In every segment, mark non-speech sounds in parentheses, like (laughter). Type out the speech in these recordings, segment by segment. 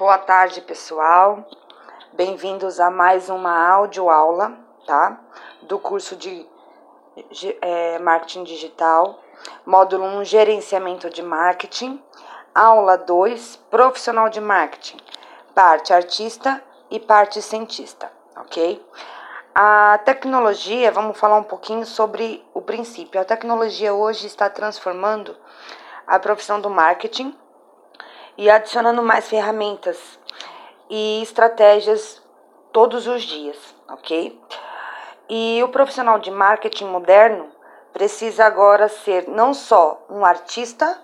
Boa tarde, pessoal. Bem-vindos a mais uma audioaula, tá? Do curso de é, Marketing Digital, módulo 1, Gerenciamento de Marketing, aula 2, Profissional de Marketing, parte artista e parte cientista, ok? A tecnologia, vamos falar um pouquinho sobre o princípio. A tecnologia hoje está transformando a profissão do marketing e adicionando mais ferramentas e estratégias todos os dias, ok? E o profissional de marketing moderno precisa agora ser não só um artista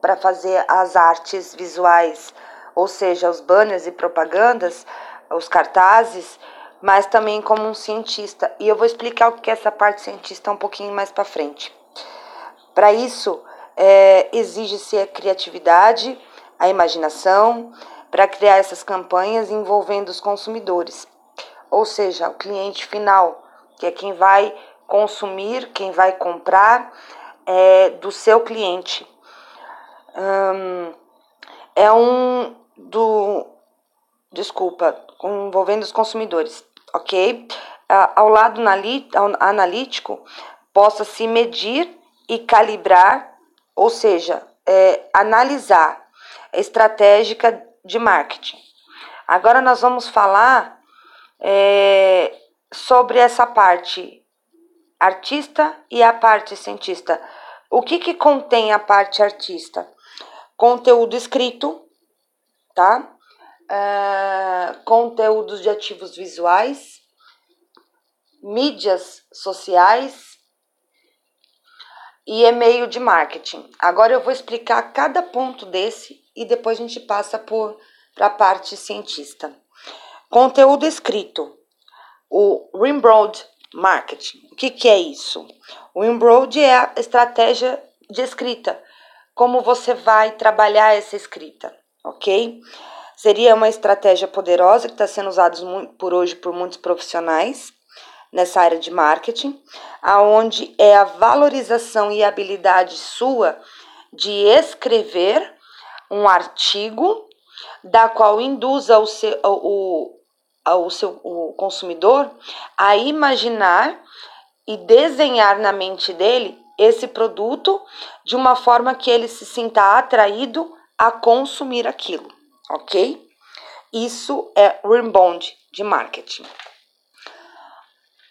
para fazer as artes visuais, ou seja, os banners e propagandas, os cartazes, mas também como um cientista. E eu vou explicar o que é essa parte cientista um pouquinho mais para frente. Para isso, é, exige-se a criatividade, a imaginação para criar essas campanhas envolvendo os consumidores, ou seja, o cliente final, que é quem vai consumir, quem vai comprar é, do seu cliente. Hum, é um do. Desculpa, envolvendo os consumidores, ok? Ao lado analítico, possa se medir e calibrar, ou seja, é, analisar estratégica de marketing. Agora nós vamos falar é, sobre essa parte artista e a parte cientista. O que, que contém a parte artista? Conteúdo escrito, tá? Uh, conteúdos de ativos visuais, mídias sociais e e-mail de marketing. Agora eu vou explicar cada ponto desse e depois a gente passa por para a parte cientista. Conteúdo escrito. O Rimbrod Marketing. O que, que é isso? O Rimbrod é a estratégia de escrita. Como você vai trabalhar essa escrita, ok? Seria uma estratégia poderosa que está sendo usada por hoje por muitos profissionais nessa área de marketing, aonde é a valorização e habilidade sua de escrever um artigo da qual induza o seu, o, seu, o consumidor a imaginar e desenhar na mente dele esse produto de uma forma que ele se sinta atraído a consumir aquilo, ok? Isso é rebound de marketing.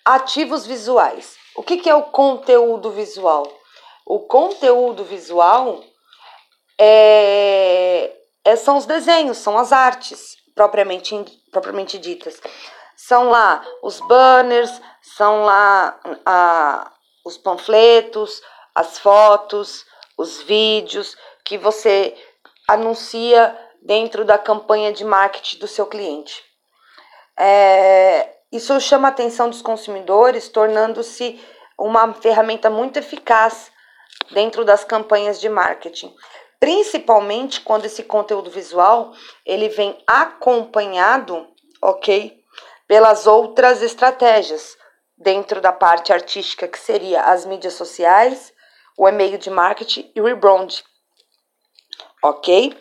Ativos visuais. O que, que é o conteúdo visual? O conteúdo visual é, é, são os desenhos, são as artes propriamente, propriamente ditas. São lá os banners, são lá a, os panfletos, as fotos, os vídeos que você anuncia dentro da campanha de marketing do seu cliente. É, isso chama a atenção dos consumidores, tornando-se uma ferramenta muito eficaz dentro das campanhas de marketing principalmente quando esse conteúdo visual ele vem acompanhado, ok, pelas outras estratégias dentro da parte artística que seria as mídias sociais, o e-mail de marketing e o rebrand, ok?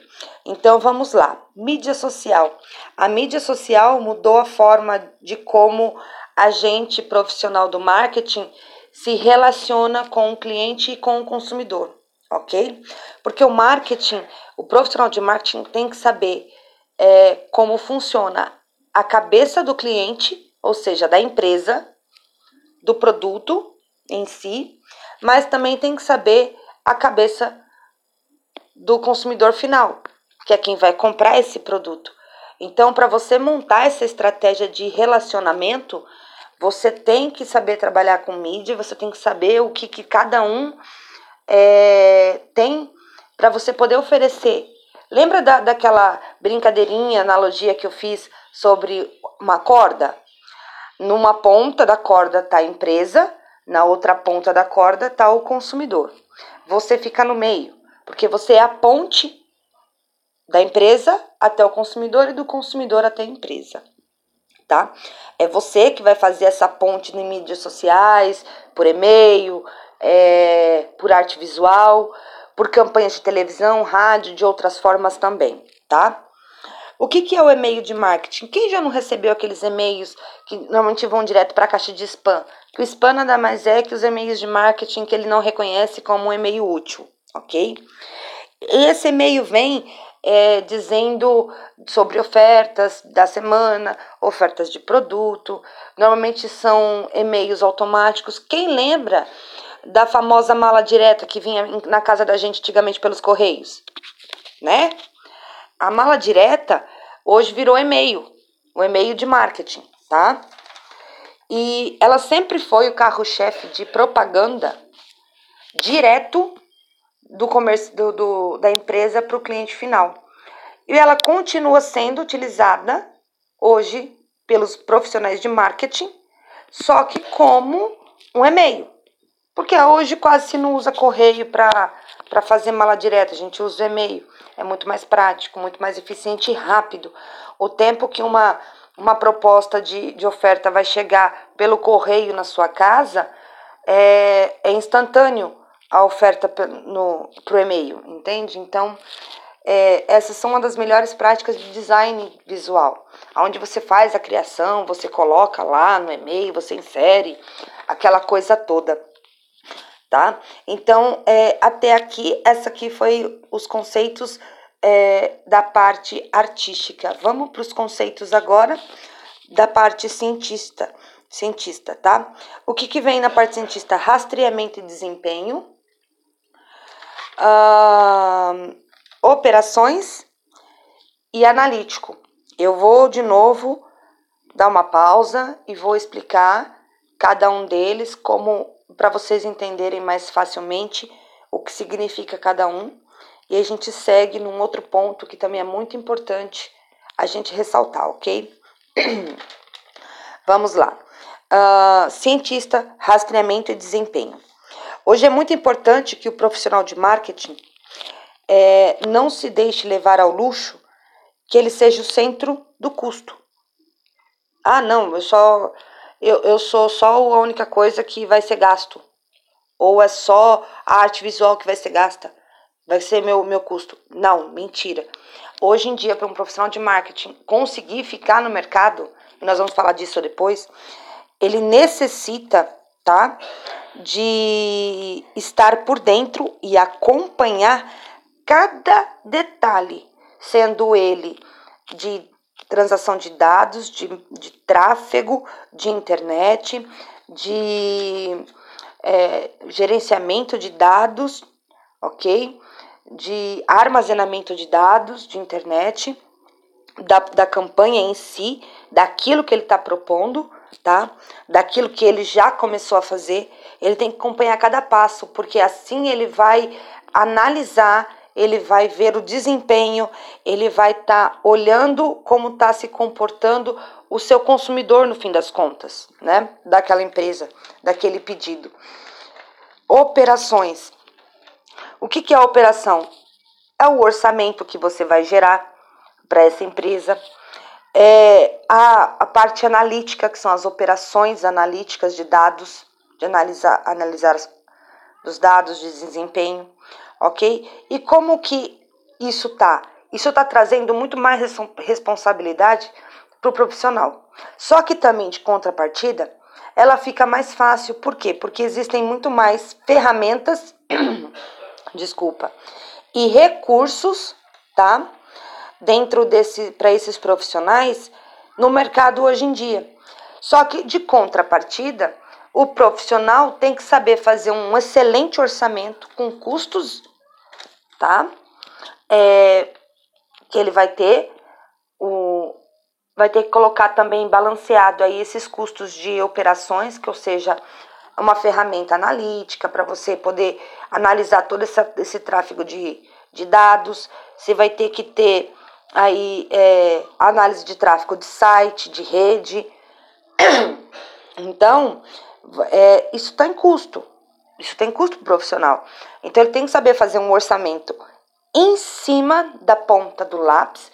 Então vamos lá, mídia social. A mídia social mudou a forma de como a gente profissional do marketing se relaciona com o cliente e com o consumidor ok? Porque o marketing, o profissional de marketing tem que saber é, como funciona a cabeça do cliente, ou seja, da empresa, do produto em si, mas também tem que saber a cabeça do consumidor final, que é quem vai comprar esse produto. Então, para você montar essa estratégia de relacionamento, você tem que saber trabalhar com mídia, você tem que saber o que, que cada um é, tem para você poder oferecer. Lembra da, daquela brincadeirinha, analogia que eu fiz sobre uma corda? Numa ponta da corda está a empresa, na outra ponta da corda está o consumidor. Você fica no meio, porque você é a ponte da empresa até o consumidor e do consumidor até a empresa. Tá? É você que vai fazer essa ponte em mídias sociais, por e-mail, é, por arte visual, por campanhas de televisão, rádio, de outras formas também, tá? O que, que é o e-mail de marketing? Quem já não recebeu aqueles e-mails que normalmente vão direto para a caixa de spam? Que o spam nada mais é que os e-mails de marketing que ele não reconhece como um e-mail útil, ok? Esse e-mail vem é, dizendo sobre ofertas da semana, ofertas de produto. Normalmente são e-mails automáticos. Quem lembra da famosa mala direta que vinha na casa da gente antigamente pelos correios? Né? A mala direta hoje virou e-mail, o e-mail de marketing, tá? E ela sempre foi o carro-chefe de propaganda direto do comércio do, do da empresa para o cliente final. E ela continua sendo utilizada hoje pelos profissionais de marketing, só que como um e-mail. Porque hoje quase se não usa correio para fazer mala direta, a gente usa e-mail. É muito mais prático, muito mais eficiente e rápido. O tempo que uma, uma proposta de, de oferta vai chegar pelo correio na sua casa é, é instantâneo a oferta no, pro e-mail, entende? Então, é, essas são uma das melhores práticas de design visual, onde você faz a criação, você coloca lá no e-mail, você insere aquela coisa toda tá? Então, é, até aqui, essa aqui foi os conceitos é, da parte artística. Vamos para os conceitos agora da parte cientista, cientista, tá? O que, que vem na parte cientista? Rastreamento e desempenho, uh, operações e analítico. Eu vou de novo dar uma pausa e vou explicar cada um deles como para vocês entenderem mais facilmente o que significa cada um. E a gente segue num outro ponto que também é muito importante a gente ressaltar, ok? (clears throat) Vamos lá. Uh, cientista, rastreamento e desempenho. Hoje é muito importante que o profissional de marketing é, não se deixe levar ao luxo que ele seja o centro do custo. Ah, não, eu só eu, eu sou só a única coisa que vai ser gasto. Ou é só a arte visual que vai ser gasta. Vai ser meu, meu custo. Não, mentira. Hoje em dia, para um profissional de marketing conseguir ficar no mercado, e nós vamos falar disso depois, ele necessita, tá? De estar por dentro e acompanhar cada detalhe, sendo ele de transação de dados, de, de tráfego de internet, de é, gerenciamento de dados, ok? De armazenamento de dados de internet, da, da campanha em si, daquilo que ele está propondo, tá? Daquilo que ele já começou a fazer. Ele tem que acompanhar cada passo, porque assim ele vai analisar ele vai ver o desempenho, ele vai estar tá olhando como está se comportando o seu consumidor no fim das contas, né? Daquela empresa, daquele pedido. Operações. O que, que é a operação? É o orçamento que você vai gerar para essa empresa. É a, a parte analítica, que são as operações analíticas de dados, de analisar, analisar os dados de desempenho ok? E como que isso tá? Isso está trazendo muito mais responsabilidade para o profissional. Só que também, de contrapartida, ela fica mais fácil. Por quê? Porque existem muito mais ferramentas, (clears throat) desculpa, e recursos, tá? Dentro desse, para esses profissionais no mercado hoje em dia. Só que de contrapartida, o profissional tem que saber fazer um excelente orçamento com custos, tá? É, que ele vai ter o vai ter que colocar também balanceado aí esses custos de operações, que ou seja, uma ferramenta analítica para você poder analisar todo essa, esse tráfego de, de dados. Você vai ter que ter aí é, análise de tráfego de site, de rede. (clears throat) Então, é, isso está em custo. Isso tem custo profissional. Então ele tem que saber fazer um orçamento em cima da ponta do lápis,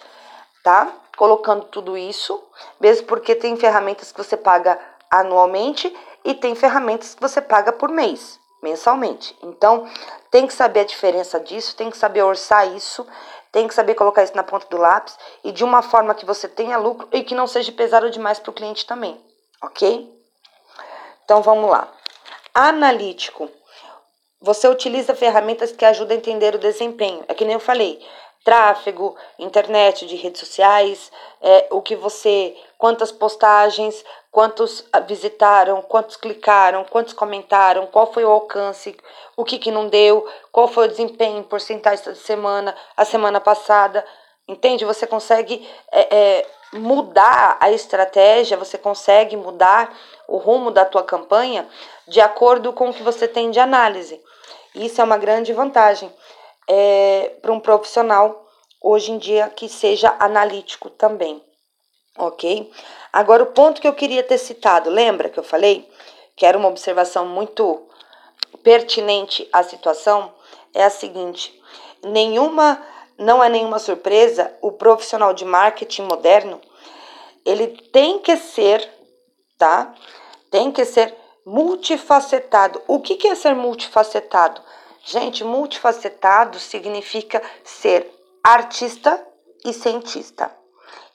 tá? Colocando tudo isso, mesmo porque tem ferramentas que você paga anualmente e tem ferramentas que você paga por mês, mensalmente. Então, tem que saber a diferença disso, tem que saber orçar isso. tem que saber colocar isso na ponta do lápis e de uma forma que você tenha lucro e que não seja pesado demais para o cliente também, ok? Então vamos lá. Analítico. Você utiliza ferramentas que ajudam a entender o desempenho. É que nem eu falei tráfego, internet, de redes sociais, é, o que você, quantas postagens, quantos visitaram, quantos clicaram, quantos comentaram, qual foi o alcance, o que, que não deu, qual foi o desempenho em porcentagem esta semana, a semana passada. Entende? Você consegue é, é, mudar a estratégia, você consegue mudar o rumo da tua campanha de acordo com o que você tem de análise. Isso é uma grande vantagem é, para um profissional hoje em dia que seja analítico também, ok? Agora, o ponto que eu queria ter citado, lembra que eu falei que era uma observação muito pertinente à situação? É a seguinte: nenhuma, não é nenhuma surpresa, o profissional de marketing moderno ele tem que ser, tá? Tem que ser multifacetado. O que, é ser multifacetado? Gente, multifacetado significa ser artista e cientista.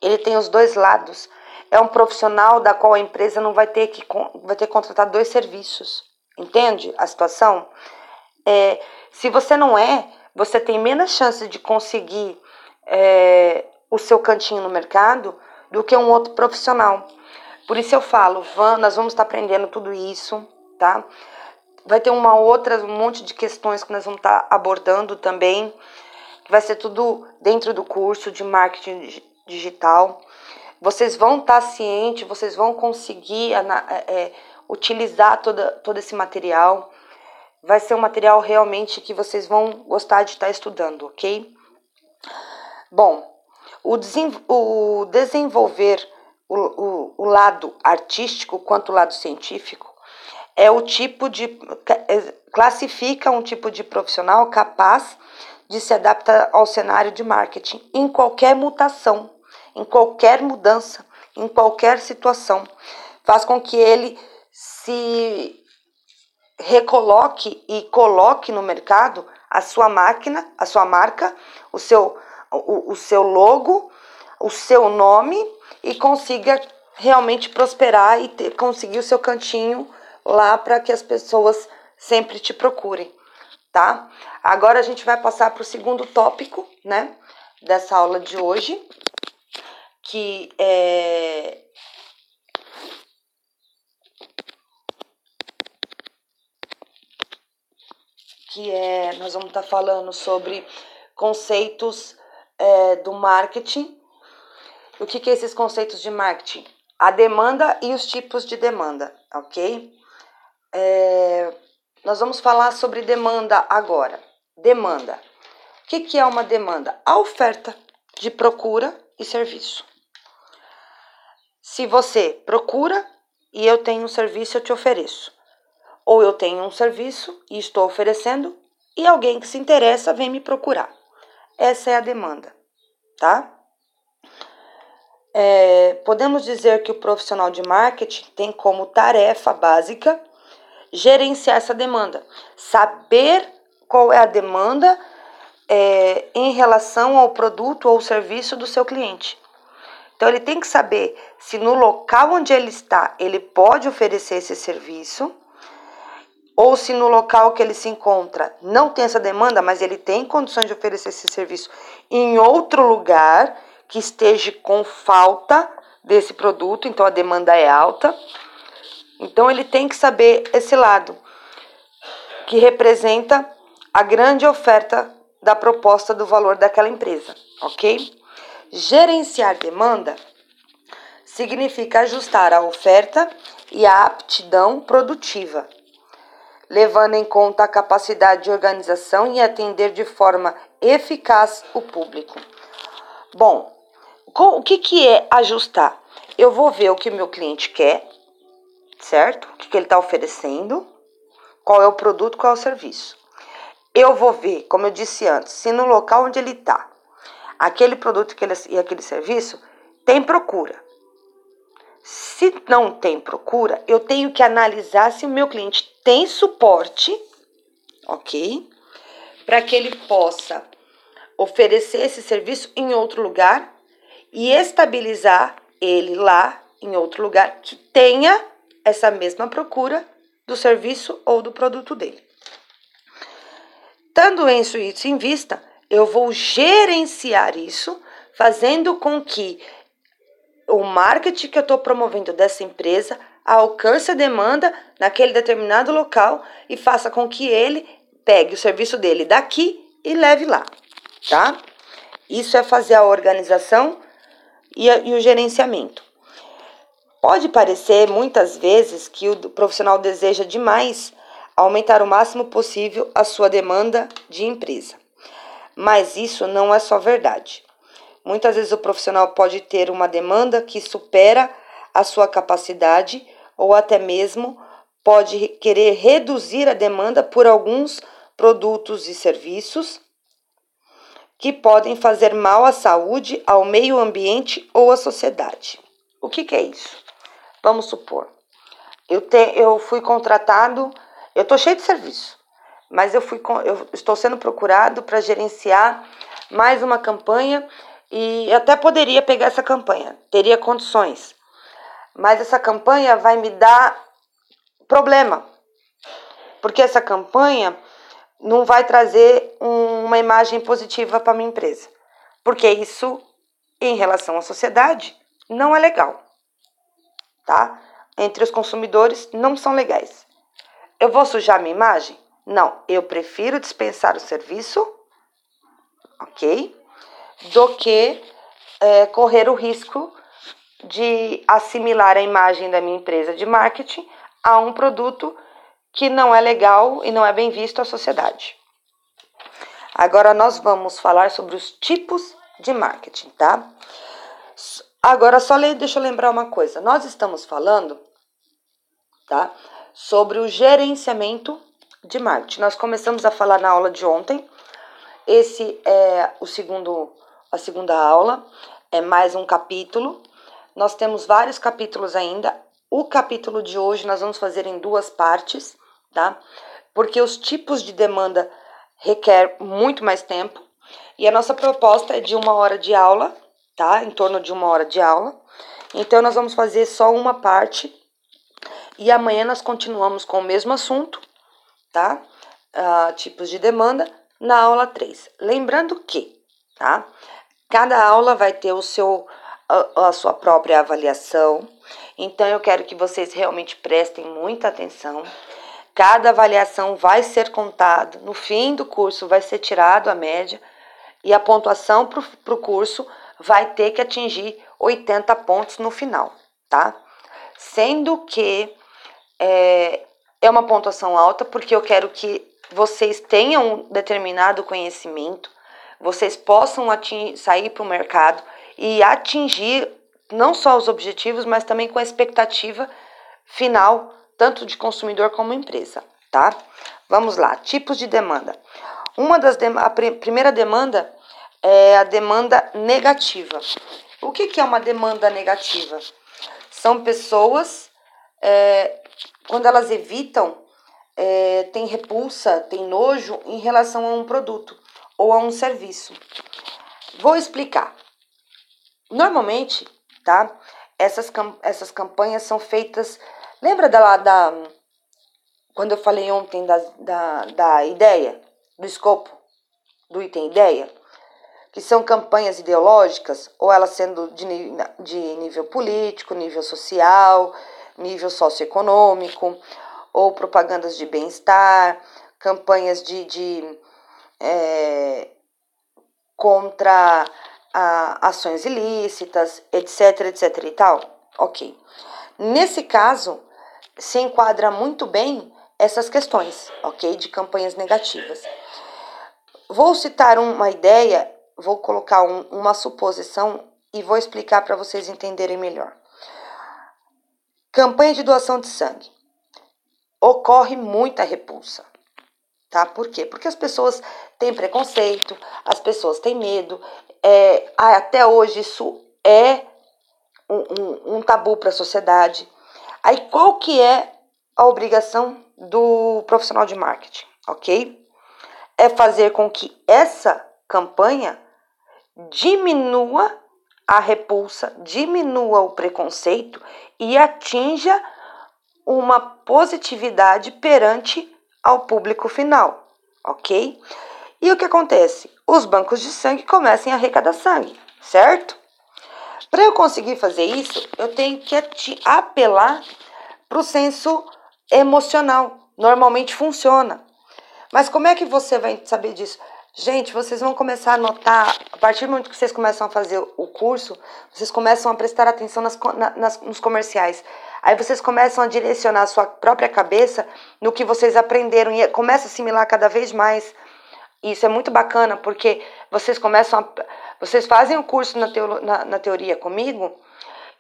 Ele tem os dois lados. É um profissional da qual a empresa não vai ter que vai ter que contratar dois serviços. Entende a situação? É, se você não é, você tem menos chance de conseguir é, o seu cantinho no mercado do que um outro profissional. Por isso eu falo, nós vamos estar aprendendo tudo isso, tá? Vai ter uma outra, um monte de questões que nós vamos estar abordando também, que vai ser tudo dentro do curso de marketing digital. Vocês vão estar cientes, vocês vão conseguir é, é, utilizar toda, todo esse material. Vai ser um material realmente que vocês vão gostar de estar estudando, ok? Bom, o, o desenvolver o, o, o lado artístico quanto o lado científico é o tipo de é, classifica um tipo de profissional capaz de se adaptar ao cenário de marketing em qualquer mutação, em qualquer mudança, em qualquer situação. Faz com que ele se recoloque e coloque no mercado a sua máquina, a sua marca, o seu, o, o seu logo, o seu nome e consiga realmente prosperar e ter, conseguir o seu cantinho lá para que as pessoas sempre te procurem, tá? Agora a gente vai passar para o segundo tópico, né, dessa aula de hoje, que é que é nós vamos estar tá falando sobre conceitos é, do marketing. O que, que é esses conceitos de marketing? A demanda e os tipos de demanda, ok? É, nós vamos falar sobre demanda agora. Demanda. O que, que é uma demanda? A oferta de procura e serviço. Se você procura e eu tenho um serviço, eu te ofereço. Ou eu tenho um serviço e estou oferecendo e alguém que se interessa vem me procurar. Essa é a demanda, tá? É, podemos dizer que o profissional de marketing tem como tarefa básica gerenciar essa demanda, saber qual é a demanda é, em relação ao produto ou serviço do seu cliente. Então, ele tem que saber se no local onde ele está ele pode oferecer esse serviço, ou se no local que ele se encontra não tem essa demanda, mas ele tem condições de oferecer esse serviço em outro lugar que esteja com falta desse produto, então a demanda é alta. Então ele tem que saber esse lado, que representa a grande oferta da proposta do valor daquela empresa, ok? Gerenciar demanda significa ajustar a oferta e a aptidão produtiva, levando em conta a capacidade de organização e atender de forma eficaz o público. Bom, o que, que é ajustar? Eu vou ver o que meu cliente quer, certo? O que, que ele está oferecendo, qual é o produto, qual é o serviço. Eu vou ver, como eu disse antes, se no local onde ele está, aquele produto que ele, e aquele serviço tem procura. Se não tem procura, eu tenho que analisar se o meu cliente tem suporte, ok? Para que ele possa oferecer esse serviço em outro lugar e estabilizar ele lá em outro lugar que tenha essa mesma procura do serviço ou do produto dele. Tendo isso em vista, eu vou gerenciar isso, fazendo com que o marketing que eu estou promovendo dessa empresa alcance a demanda naquele determinado local e faça com que ele pegue o serviço dele daqui e leve lá, tá? Isso é fazer a organização e, e o gerenciamento. Pode parecer muitas vezes que o profissional deseja demais aumentar o máximo possível a sua demanda de empresa. Mas isso não é só verdade. Muitas vezes o profissional pode ter uma demanda que supera a sua capacidade ou até mesmo pode querer reduzir a demanda por alguns produtos e serviços que podem fazer mal à saúde, ao meio ambiente ou à sociedade. O que, que é isso? Vamos supor, eu, te, eu fui contratado, eu estou cheio de serviço, mas eu, fui, eu estou sendo procurado para gerenciar mais uma campanha e até poderia pegar essa campanha, teria condições. Mas essa campanha vai me dar problema. Porque essa campanha não vai trazer um, uma imagem positiva para minha empresa. Porque isso, em relação à sociedade, não é legal. Tá? Entre os consumidores, não são legais. Eu vou sujar minha imagem? Não, eu prefiro dispensar o serviço, ok? Do que é, correr o risco de assimilar a imagem da minha empresa de marketing a um produto que não é legal e não é bem visto à sociedade. Agora nós vamos falar sobre os tipos de marketing, tá? Agora só deixa eu lembrar uma coisa. Nós estamos falando, tá? Sobre o gerenciamento de marketing. Nós começamos a falar na aula de ontem. Esse é o segundo a segunda aula, é mais um capítulo. Nós temos vários capítulos ainda. O capítulo de hoje nós vamos fazer em duas partes, tá? Porque os tipos de demanda requer muito mais tempo. E a nossa proposta é de uma hora de aula, tá? Em torno de uma hora de aula. Então, nós vamos fazer só uma parte. E amanhã nós continuamos com o mesmo assunto, tá? Uh, tipos de demanda, na aula 3. Lembrando que, tá? Cada aula vai ter o seu a, a sua própria avaliação. Então eu quero que vocês realmente prestem muita atenção. Cada avaliação vai ser contado. No fim do curso vai ser tirado a média e a pontuação para o curso vai ter que atingir 80 pontos no final, tá? Sendo que é, é uma pontuação alta porque eu quero que vocês tenham um determinado conhecimento vocês possam sair para o mercado e atingir não só os objetivos, mas também com a expectativa final, tanto de consumidor como empresa, tá? Vamos lá, tipos de demanda. Uma das de, a primeira demanda é a demanda negativa. O que, que é uma demanda negativa? São pessoas é, quando elas evitam, é, tem repulsa, tem nojo em relação a um produto ou a um serviço. Vou explicar. Normalmente, tá? Essas, essas campanhas são feitas. Lembra da, da quando eu falei ontem da, da, da ideia, do escopo do item ideia? Que são campanhas ideológicas, ou elas sendo de, de nível político, nível social, nível socioeconômico, ou propagandas de bem-estar, campanhas de, de é, contra a, ações ilícitas, etc, etc e tal. Ok. Nesse caso, se enquadra muito bem essas questões, ok? De campanhas negativas. Vou citar uma ideia, vou colocar um, uma suposição e vou explicar para vocês entenderem melhor. Campanha de doação de sangue. Ocorre muita repulsa tá? Por quê? Porque as pessoas têm preconceito, as pessoas têm medo. É, até hoje isso é um, um, um tabu para a sociedade. Aí qual que é a obrigação do profissional de marketing, ok? É fazer com que essa campanha diminua a repulsa, diminua o preconceito e atinja uma positividade perante ao público final, ok? E o que acontece? Os bancos de sangue começam a arrecadar sangue, certo? Para eu conseguir fazer isso, eu tenho que apelar para o senso emocional. Normalmente funciona. Mas como é que você vai saber disso? Gente, vocês vão começar a notar, a partir do momento que vocês começam a fazer o curso, vocês começam a prestar atenção nas, nas, nos comerciais. Aí vocês começam a direcionar a sua própria cabeça no que vocês aprenderam e começa a assimilar cada vez mais. Isso é muito bacana, porque vocês começam a. Vocês fazem o curso na, teo, na, na teoria comigo,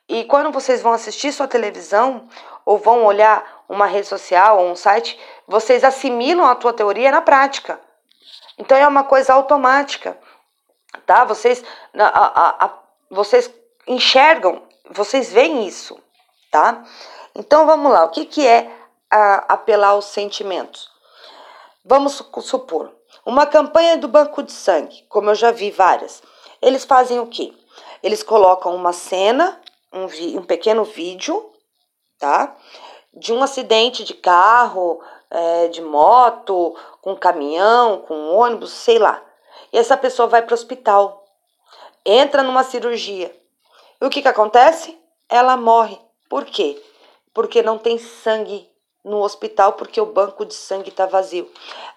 e quando vocês vão assistir sua televisão ou vão olhar uma rede social ou um site, vocês assimilam a tua teoria na prática. Então é uma coisa automática, tá? Vocês, a, a, a, vocês enxergam, vocês veem isso, tá? Então vamos lá, o que, que é apelar aos sentimentos? Vamos supor, uma campanha do banco de sangue, como eu já vi várias, eles fazem o quê? Eles colocam uma cena, um, um pequeno vídeo, tá? De um acidente de carro, é, de moto, com caminhão, com ônibus, sei lá. E essa pessoa vai para o hospital, entra numa cirurgia. E o que, que acontece? Ela morre. Por quê? Porque não tem sangue no hospital, porque o banco de sangue está vazio.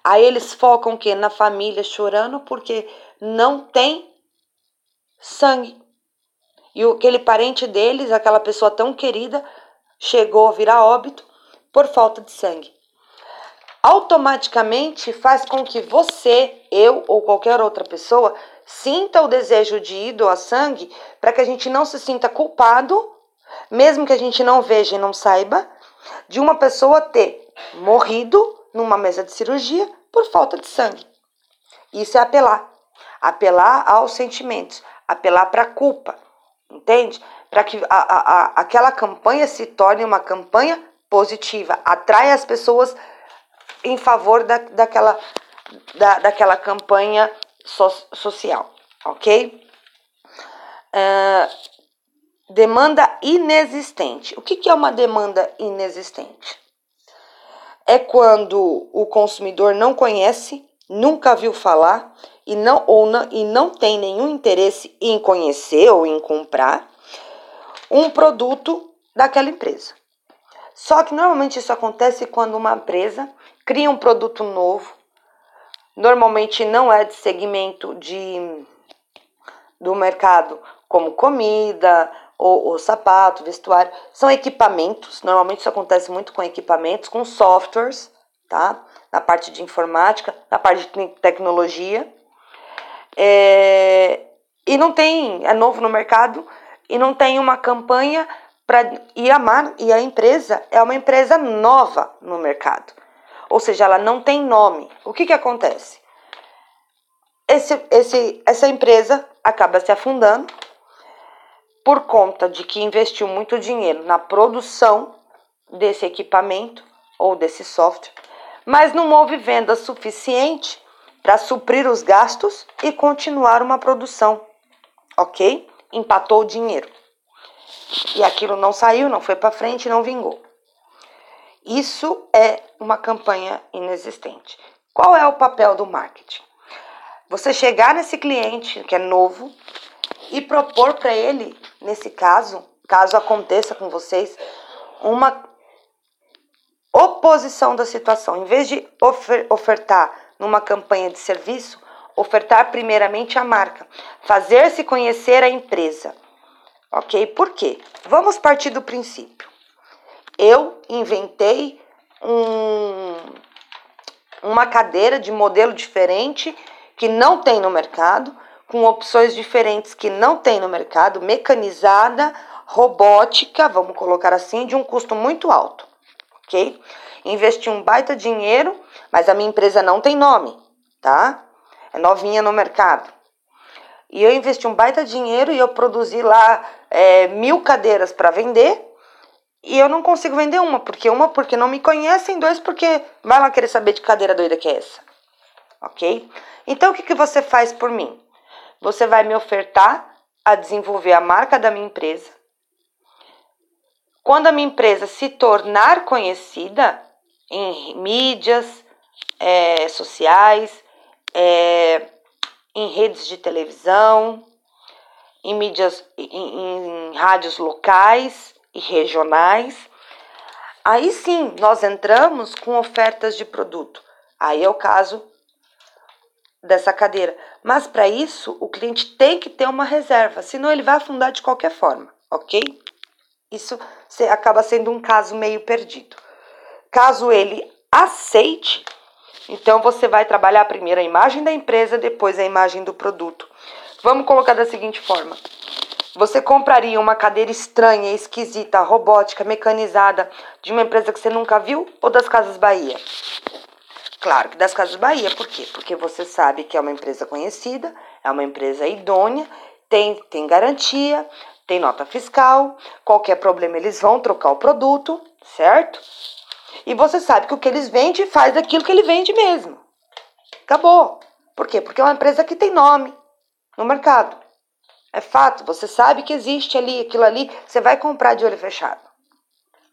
Aí eles focam o quê? Na família chorando porque não tem sangue. E aquele parente deles, aquela pessoa tão querida, chegou a virar óbito por falta de sangue automaticamente faz com que você, eu ou qualquer outra pessoa sinta o desejo de ir doar sangue para que a gente não se sinta culpado, mesmo que a gente não veja e não saiba, de uma pessoa ter morrido numa mesa de cirurgia por falta de sangue. Isso é apelar. Apelar aos sentimentos, apelar para a culpa, entende? Para que a, a, a, aquela campanha se torne uma campanha positiva, atrai as pessoas em favor da, daquela, da, daquela campanha so, social, ok? Uh, demanda inexistente. O que, é uma demanda inexistente? É quando o consumidor não conhece, nunca viu falar e não, ou não, e não tem nenhum interesse em conhecer ou em comprar um produto daquela empresa. Só que normalmente isso acontece quando uma empresa cria um produto novo. Normalmente não é de segmento de do mercado, como comida, ou, ou sapato, vestuário, são equipamentos. Normalmente isso acontece muito com equipamentos, com softwares, tá? Na parte de informática, na parte de tecnologia. É, e não tem, é novo no mercado e não tem uma campanha para e a e a empresa é uma empresa nova no mercado ou seja, ela não tem nome. O que, que acontece? Esse, esse, essa empresa acaba se afundando por conta de que investiu muito dinheiro na produção desse equipamento ou desse software, mas não houve venda suficiente para suprir os gastos e continuar uma produção, ok? Empatou o dinheiro. E aquilo não saiu, não foi para frente, não vingou. Isso é uma campanha inexistente. Qual é o papel do marketing? Você chegar nesse cliente que é novo e propor para ele, nesse caso, caso aconteça com vocês, uma oposição da situação. Em vez de ofer ofertar numa campanha de serviço, ofertar primeiramente a marca, fazer-se conhecer a empresa. Ok? Por quê? Vamos partir do princípio eu inventei um, uma cadeira de modelo diferente que não tem no mercado, com opções diferentes que não tem no mercado, mecanizada, robótica, vamos colocar assim, de um custo muito alto, ok? Investi um baita dinheiro, mas a minha empresa não tem nome, tá? É novinha no mercado. E eu investi um baita dinheiro e eu produzi lá é, mil cadeiras para vender e eu não consigo vender uma, porque uma porque não me conhecem, dois porque vai lá querer saber de cadeira doida que é essa. ok? Então, o que, que você faz por mim? Você vai me ofertar a desenvolver a marca da minha empresa. Quando a minha empresa se tornar conhecida em mídias é, sociais, é, em redes de televisão, em mídias, em, em rádios locais e regionais. Aí sim, nós entramos com ofertas de produto. Aí é o caso dessa cadeira. Mas para isso, o cliente tem que ter uma reserva, senão ele vai afundar de qualquer forma, ok? Isso acaba sendo um caso meio perdido. Caso ele aceite, então você vai trabalhar primeiro a imagem da empresa, depois a imagem do produto. Vamos colocar da seguinte forma: você compraria uma cadeira estranha, esquisita, robótica, mecanizada de uma empresa que você nunca viu ou das Casas Bahia? Claro que das Casas Bahia, por quê? Porque você sabe que é uma empresa conhecida, é uma empresa idônea, tem, tem garantia, tem nota fiscal, qualquer problema eles vão trocar o produto, certo? E você sabe que o que eles vendem faz aquilo que ele vende mesmo. Acabou. Por quê? Porque é uma empresa que tem nome, no mercado. É fato, você sabe que existe ali, aquilo ali, você vai comprar de olho fechado.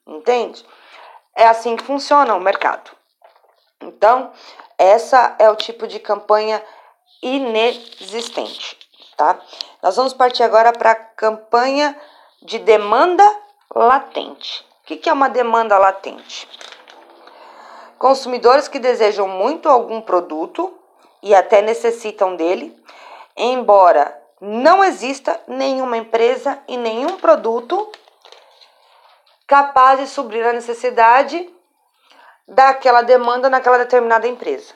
Entende? É assim que funciona o mercado. Então, essa é o tipo de campanha inexistente, tá? Nós vamos partir agora para a campanha de demanda latente. O que é uma demanda latente? Consumidores que desejam muito algum produto e até necessitam dele, embora não exista nenhuma empresa e nenhum produto capaz de suprir a necessidade daquela demanda naquela determinada empresa.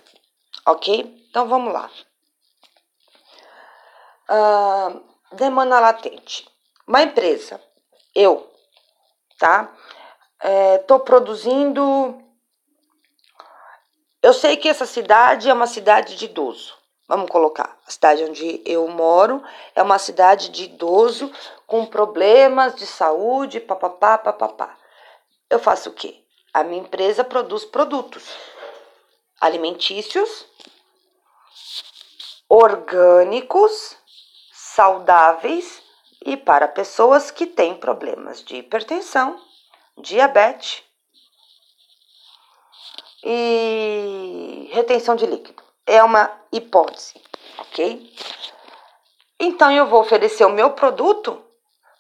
Ok? Então vamos lá. Uh, demanda latente. Uma empresa, eu, tá? É, produzindo. Eu sei que essa cidade é uma cidade de idoso. Vamos colocar, a cidade onde eu moro é uma cidade de idoso com problemas de saúde, papapá, papapá. Eu faço o quê? A minha empresa produz produtos alimentícios, orgânicos, saudáveis e para pessoas que têm problemas de hipertensão, diabetes e retenção de líquido é uma hipótese, ok? Então eu vou oferecer o meu produto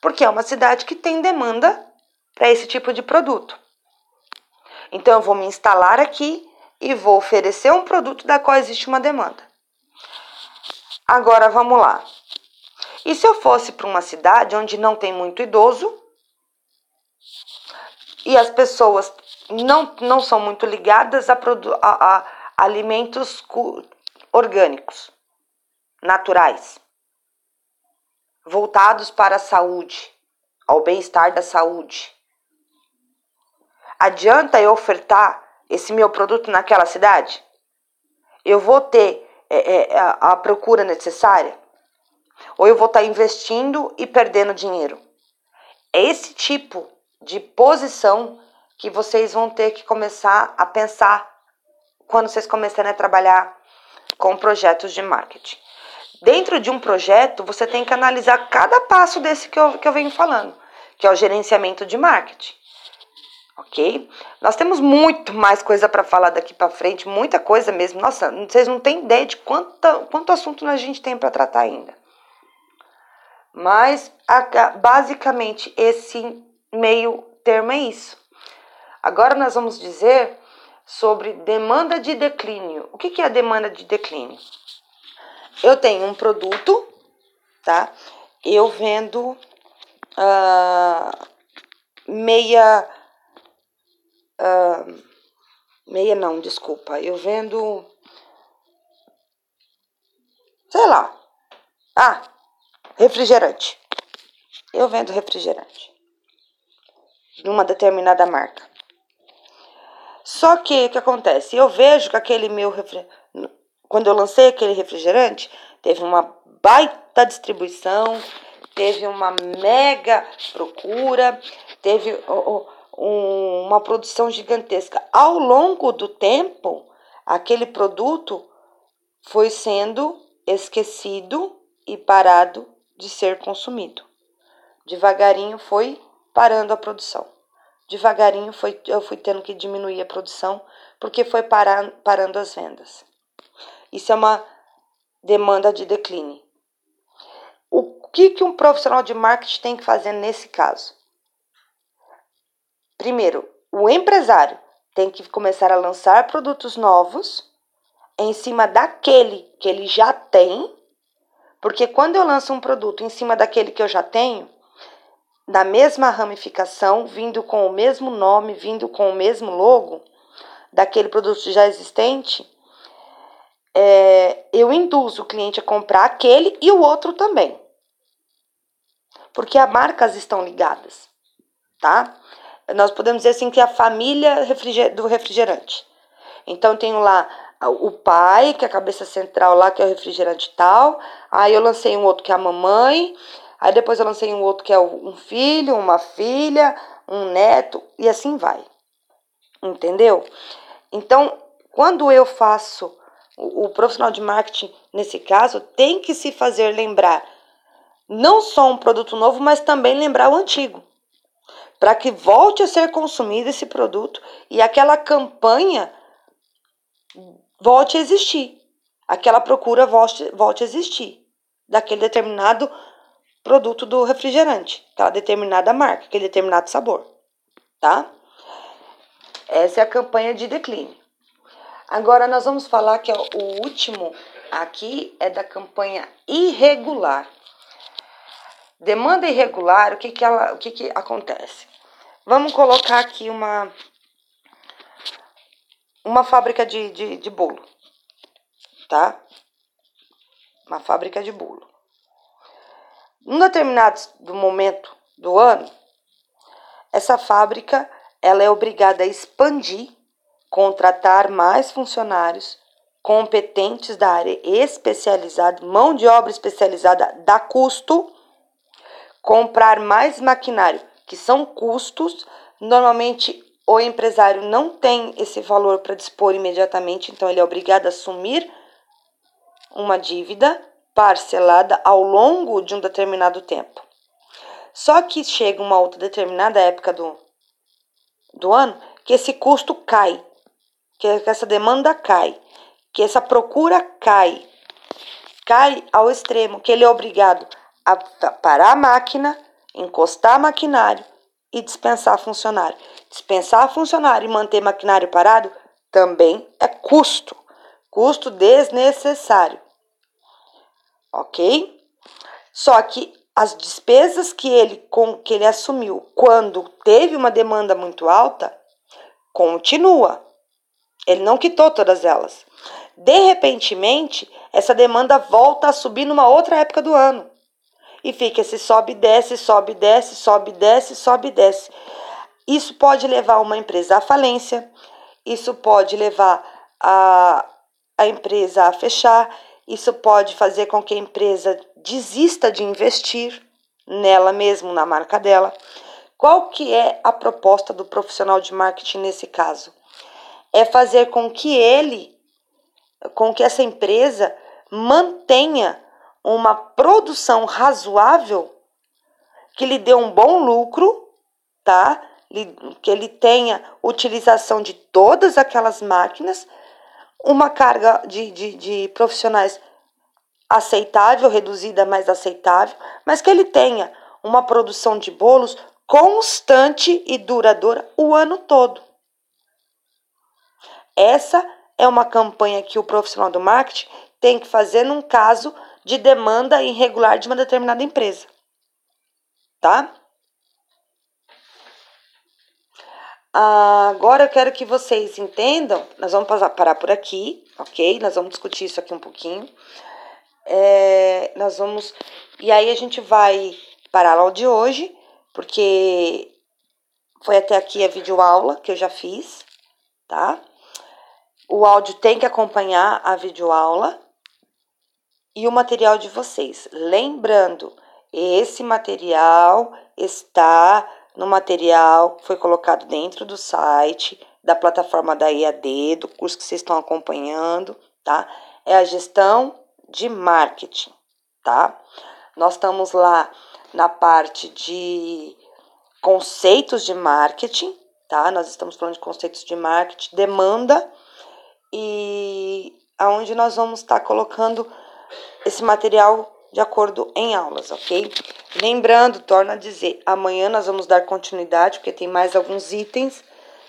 porque é uma cidade que tem demanda para esse tipo de produto. Então eu vou me instalar aqui e vou oferecer um produto da qual existe uma demanda. Agora vamos lá. E se eu fosse para uma cidade onde não tem muito idoso e as pessoas não, não são muito ligadas a, a, a alimentos orgânicos, naturais, voltados para a saúde, ao bem-estar da saúde. Adianta eu ofertar esse meu produto naquela cidade? Eu vou ter é, é, a, procura necessária? Ou eu vou estar investindo e perdendo dinheiro? É esse tipo de posição que vocês vão ter que começar a pensar quando vocês começarem a trabalhar com projetos de marketing. Dentro de um projeto, você tem que analisar cada passo desse que eu, que eu venho falando, que é o gerenciamento de marketing. Ok? Nós temos muito mais coisa para falar daqui para frente, muita coisa mesmo. Nossa, vocês não têm ideia de quanto, quanto assunto a gente tem para tratar ainda. Mas, basicamente, esse meio termo é isso. Agora nós vamos dizer sobre demanda de declínio. O que, é a demanda de declínio? Eu tenho um produto, tá? Eu vendo uh, meia. Uh, meia não, desculpa. Eu vendo. Sei lá. Ah, refrigerante. Eu vendo refrigerante. Numa determinada marca. Só que o que acontece? Eu vejo que aquele meu quando eu lancei aquele refrigerante, teve uma baita distribuição, teve uma mega procura, teve uma produção gigantesca. Ao longo do tempo, aquele produto foi sendo esquecido e parado de ser consumido. Devagarinho foi parando a produção. Devagarinho foi, eu fui tendo que diminuir a produção porque foi parar, parando as vendas. Isso é uma demanda de declínio. O que, que um profissional de marketing tem que fazer nesse caso? Primeiro, o empresário tem que começar a lançar produtos novos em cima daquele que ele já tem, porque quando eu lanço um produto em cima daquele que eu já tenho, da mesma ramificação, vindo com o mesmo nome, vindo com o mesmo logo, daquele produto já existente, é, eu induzo o cliente a comprar aquele e o outro também. Porque as marcas estão ligadas, tá? Nós podemos dizer assim que é a família do refrigerante. Então, tenho lá o pai, que é a cabeça central lá, que é o refrigerante tal. Aí eu lancei um outro que é a mamãe. Aí depois eu lancei um outro que é um filho, uma filha, um neto, e assim vai. Entendeu? Então, quando eu faço o, o profissional de marketing, nesse caso, tem que se fazer lembrar não só um produto novo, mas também lembrar o antigo. Para que volte a ser consumido esse produto e aquela campanha volte a existir. Aquela procura volte, volte a existir daquele determinado produto do refrigerante, aquela determinada marca, aquele determinado sabor, tá? Essa é a campanha de declínio. Agora nós vamos falar que o último aqui é da campanha irregular. Demanda irregular, o que que, ela, o que, que acontece? Vamos colocar aqui uma uma fábrica de, de, de bolo, tá? Uma fábrica de bolo. Num determinado do momento do ano, essa fábrica ela é obrigada a expandir, contratar mais funcionários competentes da área especializada, mão de obra especializada dá custo, comprar mais maquinário, que são custos, normalmente o empresário não tem esse valor para dispor imediatamente, então ele é obrigado a assumir uma dívida parcelada ao longo de um determinado tempo. Só que chega uma outra determinada época do, do ano que esse custo cai, que essa demanda cai, que essa procura cai, cai ao extremo que ele é obrigado a parar a máquina, encostar maquinário e dispensar funcionário. Dispensar funcionário e manter maquinário parado também é custo, custo desnecessário. Ok? Só que as despesas que ele, com, que ele assumiu quando teve uma demanda muito alta, continua. Ele não quitou todas elas. De repentemente, essa demanda volta a subir numa outra época do ano e fica esse sobe, desce, sobe, desce, sobe, desce, sobe, desce. Isso pode levar uma empresa à falência, isso pode levar a, a empresa a fechar, isso pode fazer com que a empresa desista de investir nela mesmo, na marca dela. Qual que é a proposta do profissional de marketing nesse caso? É fazer com que ele, com que essa empresa mantenha uma produção razoável que lhe dê um bom lucro, tá? Que ele tenha utilização de todas aquelas máquinas, uma carga de, de, de profissionais aceitável, reduzida, mas aceitável, mas que ele tenha uma produção de bolos constante e duradoura o ano todo. Essa é uma campanha que o profissional do marketing tem que fazer num caso de demanda irregular de uma determinada empresa. Tá? Agora eu quero que vocês entendam. Nós vamos parar por aqui, ok? Nós vamos discutir isso aqui um pouquinho. É, nós vamos. E aí a gente vai parar a aula de hoje, porque foi até aqui a videoaula que eu já fiz, tá? O áudio tem que acompanhar a videoaula, e o material de vocês. Lembrando, esse material está no material que foi colocado dentro do site da plataforma da EAD, do curso que vocês estão acompanhando, tá? é a gestão de marketing, tá? Nós estamos lá na parte de conceitos de marketing, tá? Nós estamos falando de conceitos de marketing, demanda e aonde nós vamos estar colocando esse material de acordo em aulas, ok? Lembrando, torno a dizer, amanhã nós vamos dar continuidade, porque tem mais alguns itens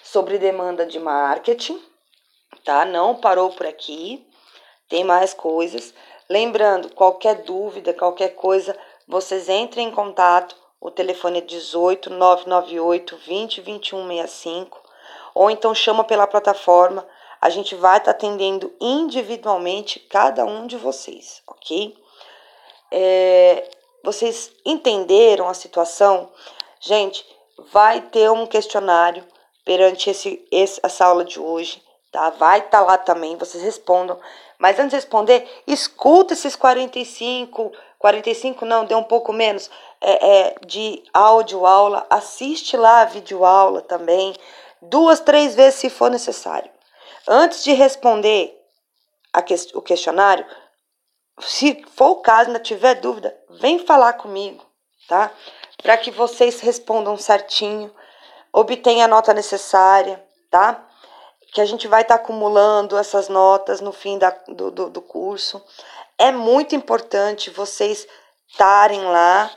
sobre demanda de marketing, tá? Não parou por aqui, tem mais coisas. Lembrando, qualquer dúvida, qualquer coisa, vocês entrem em contato. O telefone é 18 998 20 21 65 ou então chama pela plataforma. A gente vai estar tá atendendo individualmente cada um de vocês, ok? É, vocês entenderam a situação? Gente, vai ter um questionário perante esse, esse, essa aula de hoje, tá? Vai estar tá lá também, vocês respondam. Mas antes de responder, escuta esses 45, 45 não, deu um pouco menos, é, é, de áudio aula, assiste lá a vídeo aula também, duas, três vezes se for necessário. Antes de responder que, o questionário, se for o caso, ainda tiver dúvida, vem falar comigo, tá? Para que vocês respondam certinho, obtenham a nota necessária, tá? Que a gente vai estar tá acumulando essas notas no fim da, do, do, do curso. É muito importante vocês estarem lá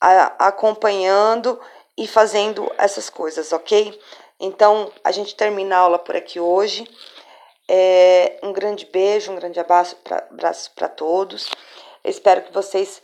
a, acompanhando e fazendo essas coisas, ok? Então, a gente termina a aula por aqui hoje. É, um grande beijo, um grande abraço para todos. espero que vocês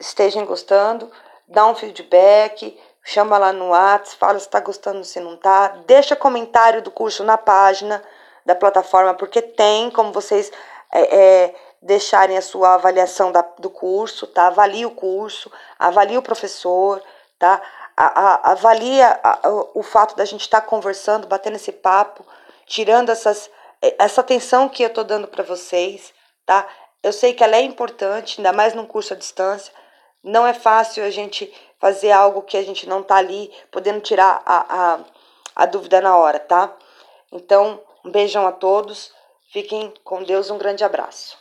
estejam gostando. Dá um feedback, chama lá no WhatsApp, fala se está gostando, se não está. Deixa comentário do curso na página da plataforma, porque tem como vocês é, é, deixarem a sua avaliação da, do curso, tá? Avalie o curso, avalie o professor, tá? A, a, avalia o fato da gente estar tá conversando, batendo esse papo, tirando essas essa atenção que eu estou dando para vocês, tá? Eu sei que ela é importante, ainda mais num curso à distância. Não é fácil a gente fazer algo que a gente não tá ali, podendo tirar a, a, a dúvida na hora, tá? Então, um beijão a todos. Fiquem com Deus, um grande abraço.